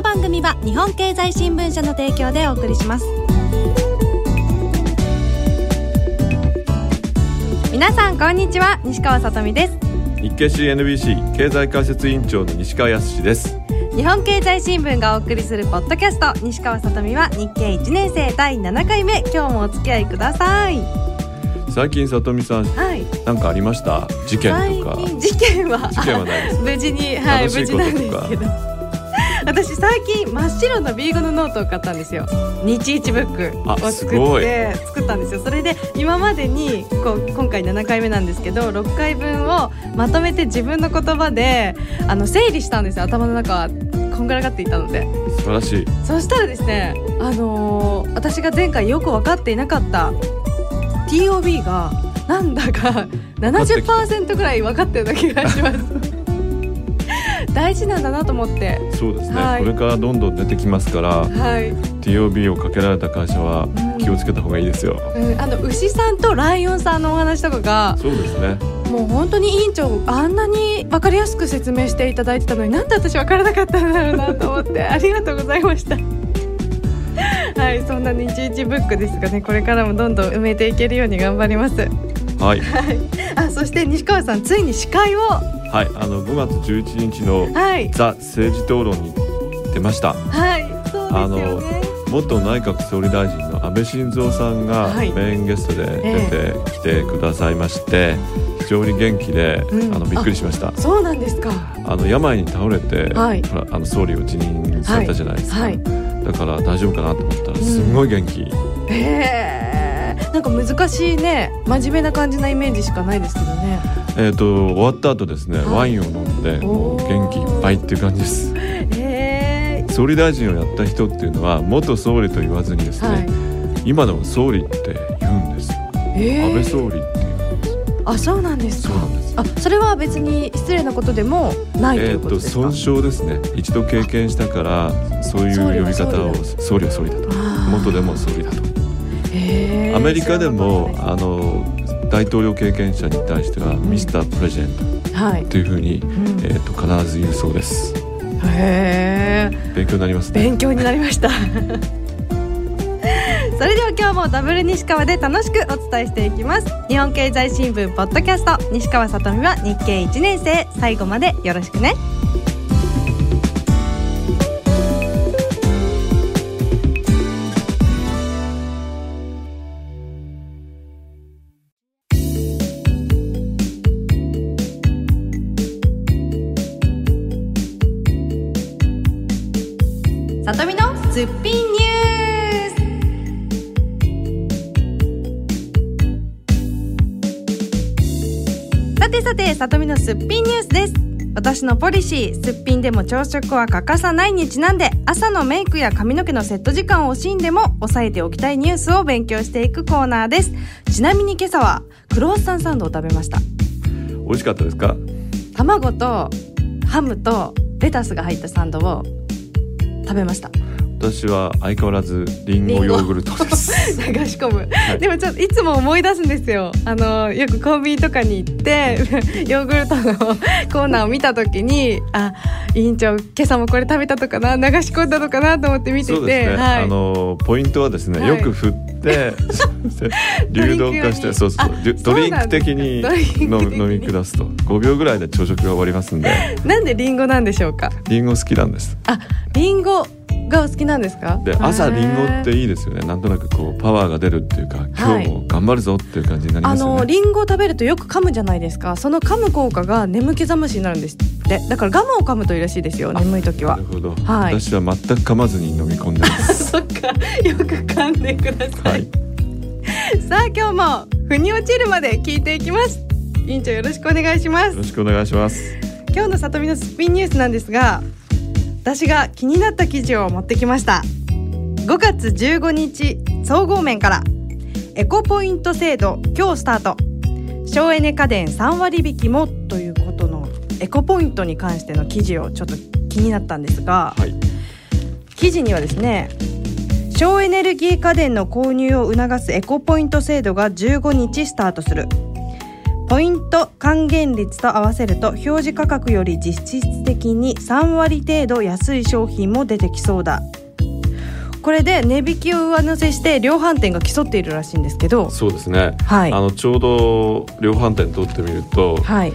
の番組は日本経済新聞社の提供でお送りします。皆さんこんにちは。西川さとみです。日経 CNBC 経済解説委員長の西川康です。日本経済新聞がお送りするポッドキャスト。西川さとみは日経1年生第7回目。今日もお付き合いください。最近里美さんはい。なんかありました？事件とか。事件は。事件はないです。無事にはい無事なんですけど私最近真っ白の B5 のノートを買ったんですよ。日一ブックをあ作って作ったんですよ。それで今までにこう今回7回目なんですけど6回分をまとめて自分の言葉であの整理したんですよ。頭の中はこんがらがっていたので。素晴らしい。そしたらですねあのー私が前回よく分かっていなかった TOB がなんだか70%ぐらい分かったような気がします大事なんだなと思って。そうですね、はい。これからどんどん出てきますからはい。TOB をかけられた会社は気をつけた方がいいですよ、うん、あの牛さんとライオンさんのお話とかがそうですね。もう本当に委員長あんなに分かりやすく説明していただいてたのになんで私分からなかったんだろうなと思って ありがとうございました。はいそんな日一ブックですがね。これからもどんどん埋めていけるように頑張ります。はい。あそして西川さんついに司会をはいあの5月11日のはい。ザ政治討論に出ました。はいそうですよね。元内閣総理大臣の安倍晋三さんがはい。メインゲストで出てきてくださいまして、非常に元気で、うん。あのびっくりしました。そうなんですか。あの病に倒れて、はい。ほらあの総理を辞任されたじゃないですか、はい。だから大丈夫かなと思ったらすんごい元気、へえ。なんか難しいね真面目な感じなイメージしかないですけどねえっ、と終わった後ですね、はい。ワインを飲んでもう元気いっぱいっていう感じです。へえ総理大臣をやった人っていうのは元総理と言わずにですね、はい。今でも総理って言うんですよ、えー。安倍総理って言うんですあそうなんですか。そうなんです。あそれは別に失礼なことでもないということですか、損傷ですね。一度経験したからそういう呼び方を総理は総理だと。元でも総理だと。アメリカでもあの大統領経験者に対しては、ミスタープレジデントとい。うふうに、うん。えー、と必ず言うそうです。へえ勉強になりますね。勉強になりました。それでは今日もダブル西川で楽しくお伝えしていきます。日本経済新聞ポッドキャスト。西川さとみは日経1年生。最後までよろしくねさとみのすっぴんニュース。さてさてさとみのすっぴんニュースです。私のポリシーすっぴんでも朝食は欠かさないにちなんで朝のメイクや髪の毛のセット時間を惜しんでも押さえておきたいニュースを勉強していくコーナーです。ちなみに今朝はクロワッサンサンドを食べました。美味しかったですか？卵とハムとレタスが入ったサンドを食べました。私は相変わらずリンゴヨーグルトです。流し込む、い。でもちょっといつも思い出すんですよ。あのよくコンビニとかに行って ヨーグルトのコーナーを見た時にあ委員長今朝もこれ食べたのかな流し込んだのかなと思って見ててね、はい。あのポイントはですね、はい。よく振って 流動化してそうそうあドドリンク的に。飲み下すと。5秒ぐらいで朝食が終わりますんで。なんでリンゴなんでしょうか？リンゴ好きなんです。あリンゴがお好きなんですか？で朝リンゴっていいですよね。なんとなくこうパワーが出るっていうか今日も頑張るぞっていう感じになりあますよね、のリンゴを食べるとよく噛むじゃないですか？その噛む効果が眠気覚ましになるんですって。だからガムを噛むといいらしいですよ眠い時は。なるほど、はい。私は全く噛まずに飲み込んでます。そっか。よく噛んでください、はい。さあ今日も腑に落ちるまで聞いていきます。委員長よろしくお願いします。よろしくお願いします。今日の里見のスピンニュースなんですが私が気になった記事を持ってきました。5月15日総合面からエコポイント制度今日スタート。省エネ家電3割引きもということのエコポイントに関しての記事をちょっと気になったんですが、はい。記事にはですね省エネルギー家電の購入を促すエコポイント制度が15日スタートする。ポイント還元率と合わせると表示価格より実質的に3割程度安い商品も出てきそうだ。これで値引きを上乗せして量販店が競っているらしいんですけど。そうですね、はい。あのちょうど量販店通ってみると、はい、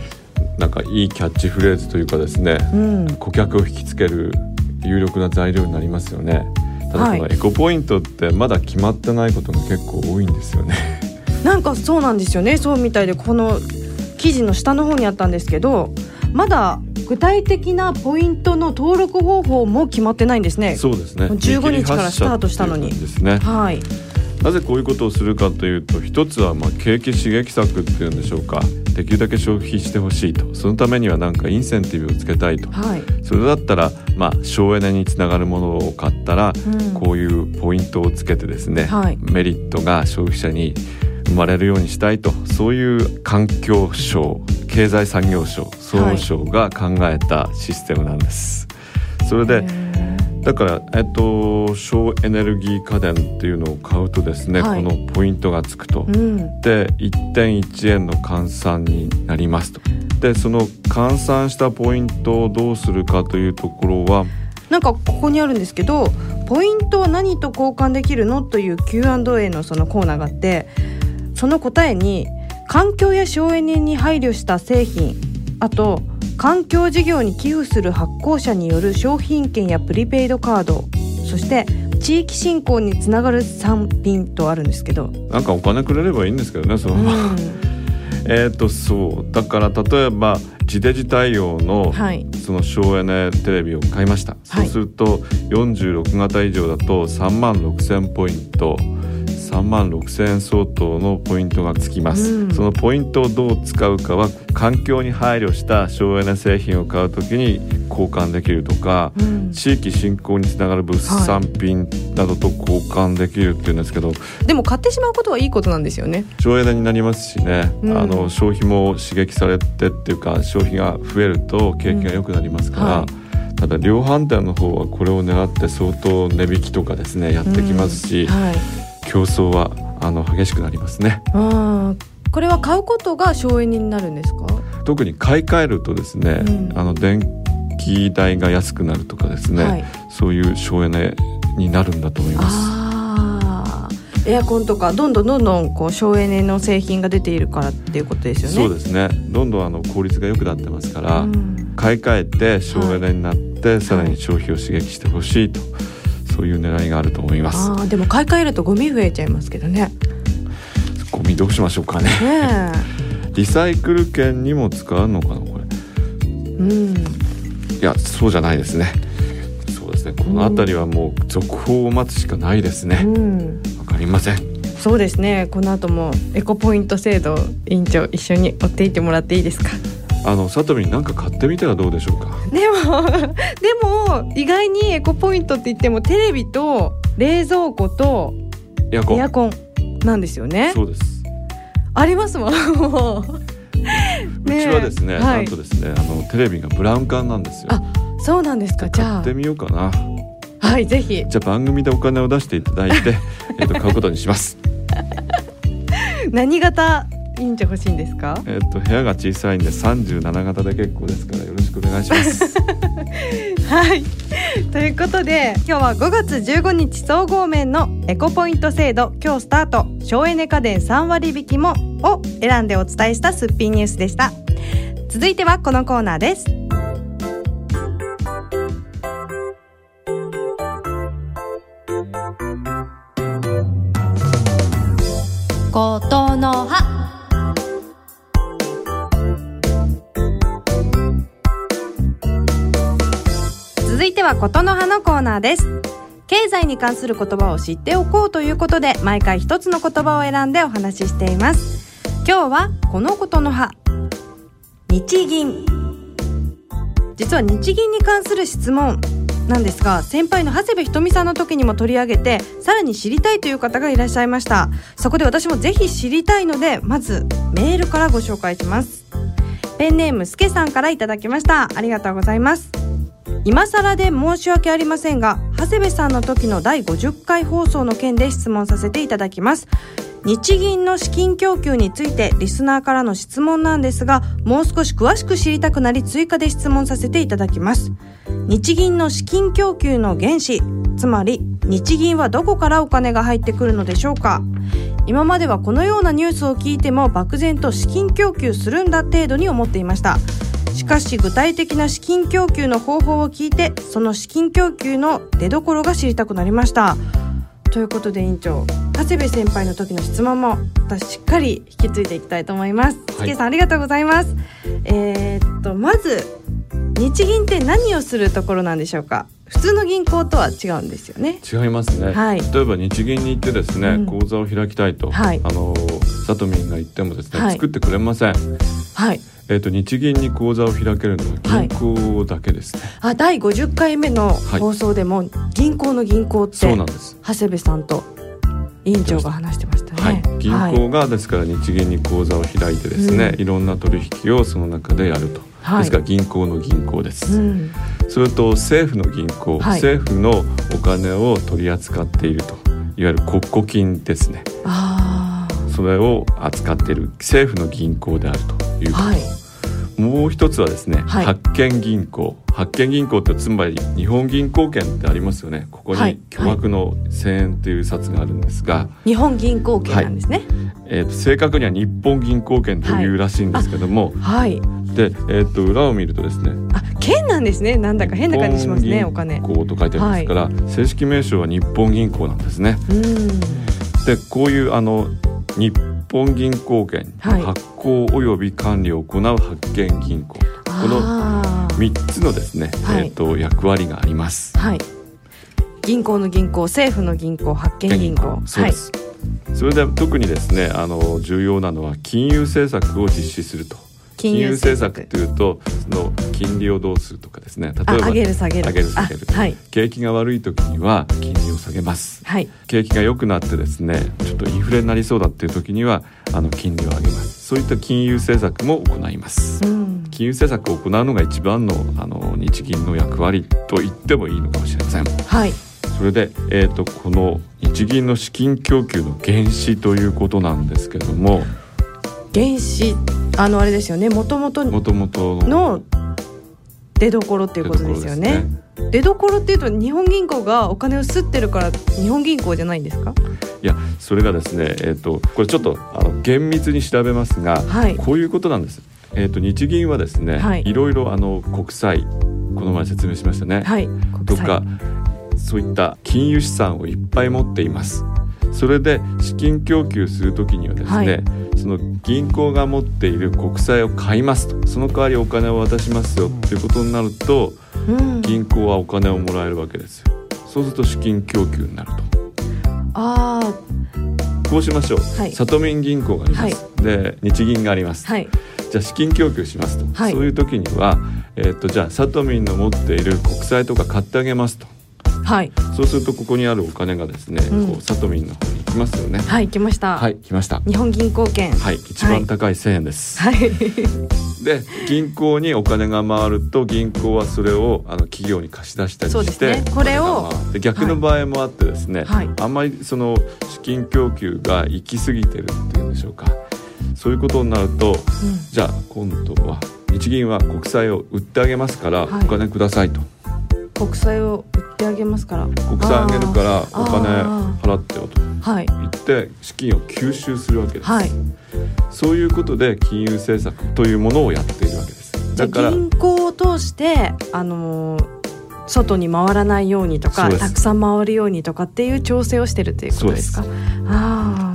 なんかいいキャッチフレーズというかですね、うん、顧客を引きつける有力な材料になりますよねただこのはいエコポイントってまだ決まってないことが結構多いんですよね。なんかそうなんですよね。そうみたいでこの記事の下の方にあったんですけどまだ具体的なポイントの登録方法も決まってないんですね。そうですね。15日からスタートしたのに。ですね。はい。なぜこういうことをするかというと一つはまあ景気刺激策っていうんでしょうかできるだけ消費してほしいと。そのためにはなんかインセンティブをつけたいと。はい、それだったらまあ省エネにつながるものを買ったらうん。こういうポイントをつけてですね、はい。メリットが消費者に生まれるようにしたいと。そういう環境省経済産業省総務省が考えたシステムなんです。それでだから、えっと、省エネルギー家電っていうのを買うとですね、はいこのポイントがつくと。うんで1.1円の換算になりますと。でその換算したポイントをどうするかというところはなんかここにあるんですけどポイントは何と交換できるの？という Q&A のそのコーナーがあってその答えに環境や省エネに配慮した製品あと環境事業に寄付する発行者による商品券やプリペイドカードそして地域振興につながる産品とあるんですけど、なんかお金くれればいいんですけどねその。まま。えっとそう。だから例えば地デジ対応のはい。その省エネテレビを買いました、はい。そうすると46型以上だと3万6,000ポイント3万6,000円相当のポイントがつきます、うん。そのポイントをどう使うかは環境に配慮した省エネ製品を買うときに交換できるとか、うん。地域振興につながる物産品などと交換できるっていうんですけど、でも買ってしまうことはいいことなんですよね。省エネになりますしね、うん。あの消費も刺激されてっていうか消費が増えると景気が良くなりますから、うんはただ量販店の方はこれを狙って相当値引きとかですねやってきますし、はい競争はあの激しくなりますね。あーこれは買うことが省エネになるんですか、特に買い替えるとですね、うん。あの電気代が安くなるとかですね、はい、そういう省エネになるんだと思います。エアコンとかどんどんどんどんこう省エネの製品が出ているからっていうことですよね。そうですね。どんどんあの効率が良くなってますから、うん。買い替えて省エネになって、さらに消費を刺激してほしいと、そういう狙いがあると思います。あーでも買い替えるとゴミ増えちゃいますけどね。ゴミどうしましょうかね。ね リサイクル券にも使うのかなこれ。え、うん、いやそうじゃないですね。そうですねこの辺りはもう続報を待つしかないですね。うん、わかりません。そうですね。この後もエコポイント制度委員長一緒に追っていってもらっていいですか？あのさとみになんか買ってみたらどうでしょうか？でもでも意外にエコポイントって言ってもテレビと冷蔵庫とエアコン。エアコンなんですよね。そうです。ありますもん。も ううちはですね、はいなんとですねあのテレビがブラウン管なんですよ。あそうなんですか。じゃ買ってみようかな。あはいぜひじゃあ番組でお金を出していただいて、えっと買うことにします。何型委員長欲しいんですか？えっと部屋が小さいんで37型で結構ですからよろしくお願いします。はい。ということで今日は5月15日総合面のエコポイント制度今日スタート省エネ家電3割引きもを選んでお伝えしたすっぴんニュースでした。続いてはこのコーナーです。ことの葉はことの葉のコーナーです。経済に関する言葉を知っておこうということで毎回一つの言葉を選んでお話ししています。今日はこのことの葉。日銀。実は日銀に関する質問なんですが先輩の長谷部ひとみさんの時にも取り上げてさらに知りたいという方がいらっしゃいました。そこで私もぜひ知りたいのでまずメールからご紹介します。ペンネームすけさんからいただきました。ありがとうございます。今更で申し訳ありませんが長谷部さんの時の第50回放送の件で質問させていただきます。日銀の資金供給についてリスナーからの質問なんですがもう少し詳しく知りたくなり追加で質問させていただきます。日銀の資金供給の原資つまり日銀はどこからお金が入ってくるのでしょうか。今まではこのようなニュースを聞いても漠然と資金供給するんだ程度に思っていました。しかし具体的な資金供給の方法を聞いてその資金供給の出所が知りたくなりましたということで委員長長谷部先輩の時の質問も私しっかり引き継いでいきたいと思います。す、はいけさんありがとうございます。えーっとまず日銀って何をするところなんでしょうか？普通の銀行とは違うんですよね。違いますね、はい例えば日銀に行ってですね、うん口座を開きたいと、はいあのさとみんが言ってもですね、はい作ってくれませんはい。えっ、と日銀に口座を開けるのは銀行だけですね、あ第50回目の放送でも銀行の銀行ってそうなんです。長谷部さんと委員長が話してましたはい。ね。、銀行がですから日銀に口座を開いてですね、うん。いろんな取引をその中でやると、はい。ですから銀行の銀行でうす、ん。それと政府の銀行、はい。政府のお金を取り扱っていると。いわゆる国庫金ですね。あそれを扱っている政府の銀行であるというあ。こと、はい。もう一つはですね、はい発見銀行発見銀行ってつまり日本銀行券ってありますよねここはいに巨額の1000円という札があるんですが、日本銀行券なんですね。えーと正確には日本銀行券というらしいんですけども、はい。で、えー、と裏を見るとですねあ、券なんですね。なんだか変な感じしますね。お金。銀行と書いてありますから、正式名称は日本銀行なんですね。うん。でこういうあの日本銀行券発行及び管理を行う発見銀行、このあー3つのですね、はい。えー、と役割があります。はい。銀行の銀行、政府の銀行、発見銀行。そうです、それで特にですねあの重要なのは金融政策を実施すると金融政策というとその金利をどうするとかですね例えば上げる下げる。上げる下げるあはい。景気が悪い時には金利を下げますはい。景気が良くなってですねちょっとインフレになりそうだっていう時にはあの金利を上げますそういった金融政策も行いますうん。金融政策を行うのが一番のあの日銀の役割と言ってもいいのかもしれませんはい。それで、えー、とこの日銀の資金供給の原資ということなんですけども原資、あのあれですよね。もともとの出所っていうことですよね。出所っていうと日本銀行がお金を吸ってるから日本銀行じゃないんですか？いやそれがですね、えー、とこれちょっとあの厳密に調べますが、はいこういうことなんです。えー、と日銀はですね、はいい、ろいろあの国債この前説明しましたね、はい。とかそういった金融資産をいっぱい持っています。それで資金供給するときにはですね、はい。その銀行が持っている国債を買いますと。その代わりお金を渡しますよ。っていうことになるとうん。銀行はお金をもらえるわけですよ。そうすると資金供給になると。あこうしましょう、はい。里民銀行があります、で日銀があります、あ、はい。じゃあ資金供給しますと、はい。そういう時には、えー、とじゃあ里民の持っている国債とか買ってあげますとはい。そうするとここにあるお金がですね、うん。こう里民の方に行きますよね。はい、来ました。はい来ました。日本銀行券。はい一番高い1000円です、はい。で銀行にお金が回ると銀行はそれをあの企業に貸し出したりそうですして、ね。これをお金が回って逆の場合もあってですね、はい。あんまりその資金供給が行き過ぎてるっていうんでしょうか。そういうことになるとじゃあ今度は日銀は国債を売ってあげますからおはい。金くださいと、国債を売ってあげますから。国債あげるからお金あ払ってよとはい。言って資金を吸収するわけです、はい。そういうことで金融政策というものをやっているわけですだから銀行を通してあのー外に回らないようにとかたくさん回るようにとかっていう調整をしてるということですか？ああ。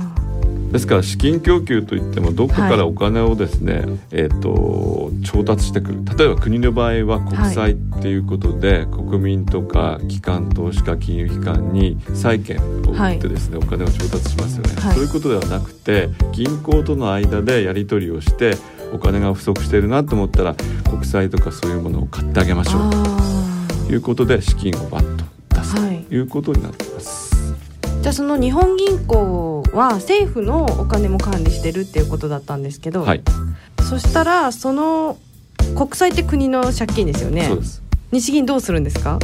ですから資金供給といってもどこからお金をですね、えっ、と調達してくる。例えば国の場合は国債っていうことで、国民とか機関投資家金融機関に債券を売ってですね、お金を調達しますよね、はい。そういうことではなくて銀行との間でやり取りをしてお金が不足しているなと思ったら国債とかそういうものを買ってあげましょうあということで資金をバッと出すはい。ということになっています。ーじゃあその日本銀行は政府のお金も管理してるっていうことだったんですけど、はい、そしたらその国債って国の借金ですよね。そうです。日銀どうするんですか？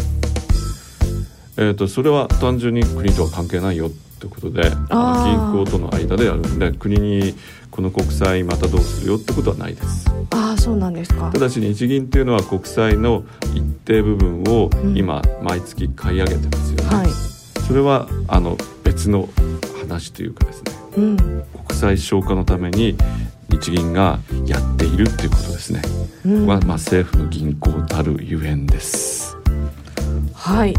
えー、とそれは単純に国とは関係ないよってことであの銀行との間でやるんで国にこの国債またどうするよってことはないです。ああそうなんですか。ただし日銀っていうのは国債の一定部分をうん。今毎月買い上げてますよね、はいそれはあの別の話というかですね。うん。国債消化のために日銀がやっているっていうことですね、うん。はまあ、政府の銀行たるゆえんです。はい。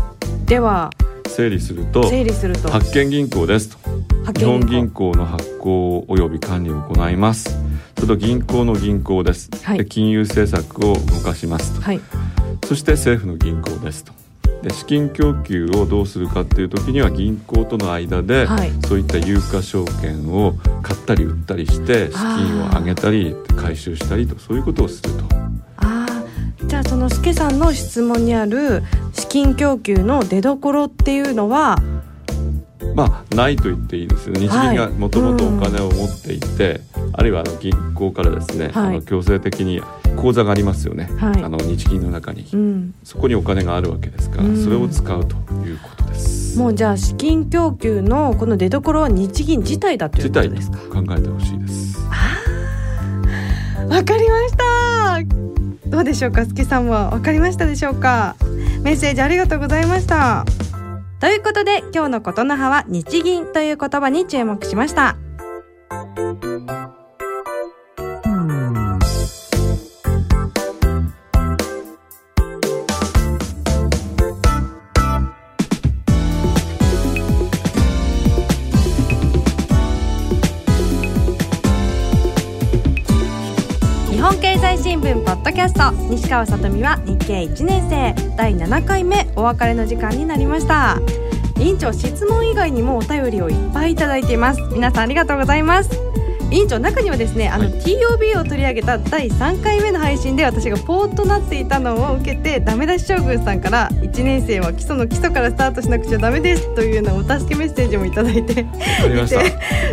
では整理すると整理すると。発券銀行ですと。日本銀行の発行及び管理を行います。それと銀行の銀行です、はい。で金融政策を動かしますと。はい。そして政府の銀行ですとで資金供給をどうするかっていう時には銀行との間で、はい。そういった有価証券を買ったり売ったりして資金を上げたり回収したりとそういうことをすると。ああじゃあその助さんの質問にある資金供給の出所っていうのは？まあないと言っていいですよね。日銀がもともとお金を持っていて、あるいはあの銀行からですね、はい。あの強制的に口座がありますよね、はい。あの日銀の中に、うん。そこにお金があるわけですから、うん。それを使うということです。もうじゃあ資金供給のこの出所は日銀自体だということですか？考えてほしいです。わかりました。どうでしょうかすけさんは。わかりましたでしょうか？メッセージありがとうございました。ということで今日のことの葉は日銀という言葉に注目しましたキャスト西川さとみは日経1年生第7回目お別れの時間になりました。委員長質問以外にもお便りをいっぱいいただいています。皆さんありがとうございます。委員長中にはですねあの、はい TOB を取り上げた第3回目の配信で私がポーとなっていたのを受けてダメ出し将軍さんから1年生は基礎の基礎からスタートしなくちゃダメですというようなお助けメッセージもいただいて。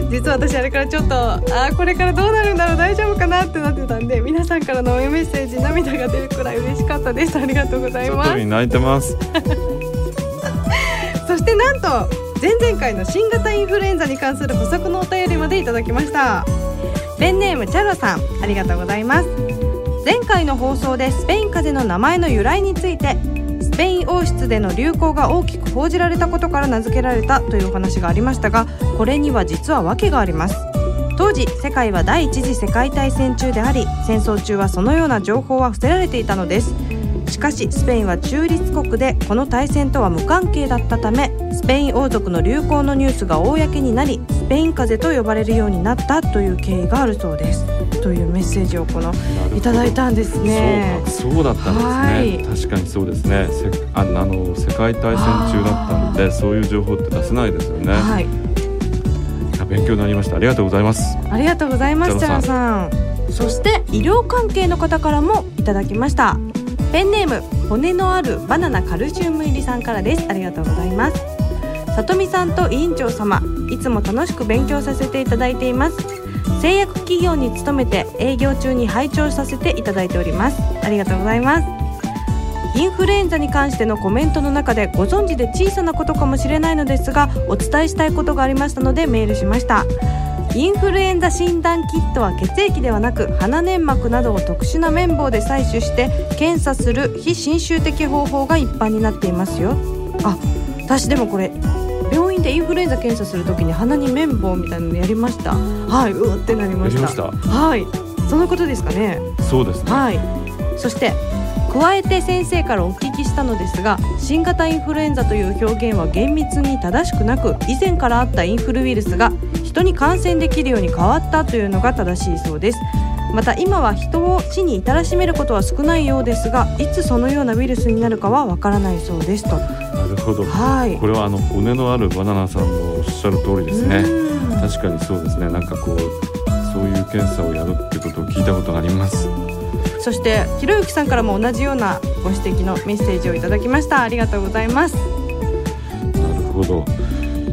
実は私あれからちょっとあーこれからどうなるんだろう大丈夫かなってなってたんで皆さんからの応援メッセージ涙が出るくらい嬉しかったですありがとうございます泣いてます。そしてなんと前々回の新型インフルエンザに関する補足のお便りまでいただきました。ペンネームチャロさんありがとうございます。前回の放送でスペイン風邪の名前の由来についてスペイン王室での流行が大きく報じられたことから名付けられたというお話がありましたがこれには実は訳があります。当時世界は第一次世界大戦中であり戦争中はそのような情報は伏せられていたのです。しかしスペインは中立国でこの大戦とは無関係だったためスペイン王族の流行のニュースが公になりスペイン風邪と呼ばれるようになったという経緯があるそうですというメッセージをこのいただいたんですねそうだったんですね。確かにそうですね。せああの世界大戦中だったのでそういう情報って出せないですよね。はい勉強になりました。ありがとうございます。ありがとうございますチャラさんそして医療関係の方からもいただきましたペンネーム骨のあるバナナカルシウム入りさんからです。ありがとうございます。さとみさんと委員長様いつも楽しく勉強させていただいています。製薬企業に勤めて営業中に拝聴させていただいております。ありがとうございます。インフルエンザに関してのコメントの中でご存知で小さなことかもしれないのですがお伝えしたいことがありましたのでメールしました。インフルエンザ診断キットは血液ではなく鼻粘膜などを特殊な綿棒で採取して検査する非侵襲的方法が一般になっていますよ。あ私でもこれ病院でインフルエンザ検査するときに鼻に綿棒みたいなのやりました。はいうーってなりました。やりました。はい。そのことですかね。そうですね。はい。そして加えて先生からお聞きしたのですが新型インフルエンザという表現は厳密に正しくなく以前からあったインフルウイルスが人に感染できるように変わったというのが正しいそうです。また今は人を死に至らしめることは少ないようですがいつそのようなウイルスになるかはわからないそうですと。なるほど。はい。これはあの骨のあるバナナさんのおっしゃる通りですね。うん。確かにそうですね。なんかこうそういう検査をやるってことを聞いたことがあります。そしてひろゆきさんからも同じようなご指摘のメッセージをいただきました。ありがとうございます。なるほど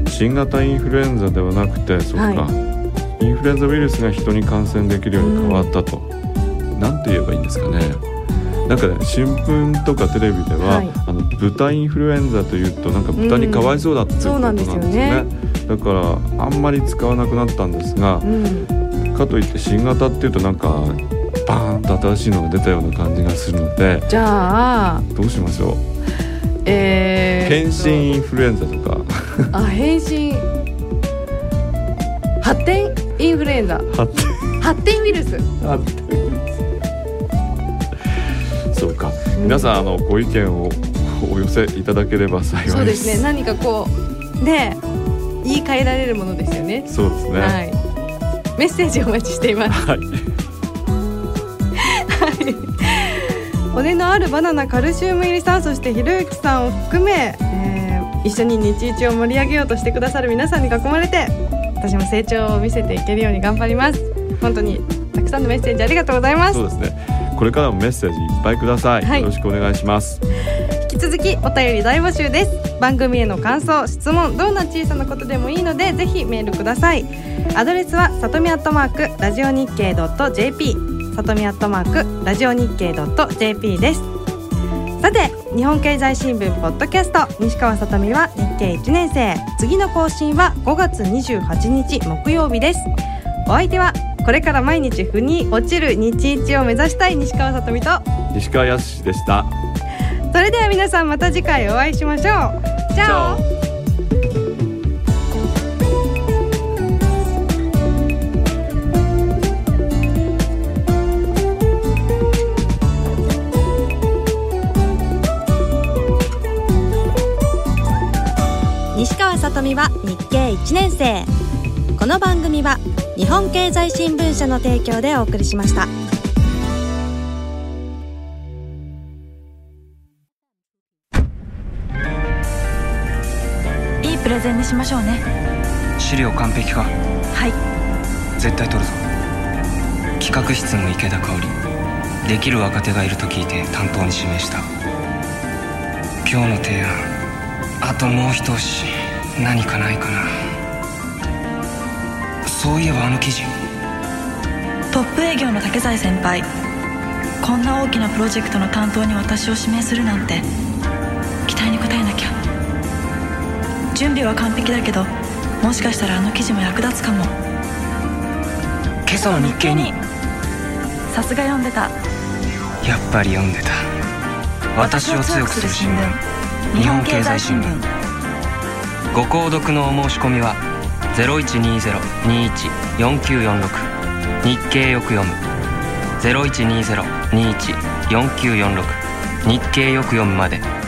新型インフルエンザではなくてそうか、はインフルエンザウイルスが人に感染できるように変わったと、なんて言えばいいんですかね。なんかね新聞とかテレビでは、はい。あの豚インフルエンザというとなんか豚にかわいそうだっていうことなんですよね,、だからあんまり使わなくなったんですがう、ん。かといって新型っていうとなんかバーンと新しいのが出たような感じがするのでじゃあどうしましょう？えー、検診インフルエンザとかあ変身。発展？インフルエンザ。発展。発展ウイルス。発展。そうか。皆さんあのご意見をお寄せいただければ幸いです。そうですね。何かこうね言い換えられるものですよね。そうですね。はい。メッセージお待ちしています。はい、骨のあるバナナカルシウム入りさんそしてひろゆきさんを含め、えー一緒に日一を盛り上げようとしてくださる皆さんに囲まれて私も成長を見せていけるように頑張ります。本当にたくさんのメッセージありがとうございます。そうですね。これからもメッセージいっぱいください、はい。よろしくお願いします。引き続きお便り大募集です。番組への感想質問どんな小さなことでもいいのでぜひメールください。アドレスはさとみアットマークラジオ日経 .jp さとみアットマークラジオ日経 .jp です。さて日本経済新聞ポッドキャスト。西川さとみは日経1年生。次の更新は5月28日木曜日です。お相手はこれから毎日腑に落ちる日一を目指したい西川さとみと。西川康でした。それでは皆さんまた次回お会いしましょう。じゃあ生。この番組は日本経済新聞社の提供でお送りしました。いいプレゼンにしましょうね。資料完璧か？はい。絶対取るぞ。企画室の池田香織。できる若手がいると聞いて担当に指名した。今日の提案。あともう一押し。何かないかなそういえばあの記事。トップ営業の竹財先輩。こんな大きなプロジェクトの担当に私を指名するなんて。期待に応えなきゃ。準備は完璧だけどもしかしたらあの記事も役立つかも。今朝の日経に。さすが読んでた。やっぱり読んでた。私を強くする新聞。日本経済新聞。ご購読のお申し込みは0120-21-4946日経よく読む。0120-21-4946日経よく読むまで。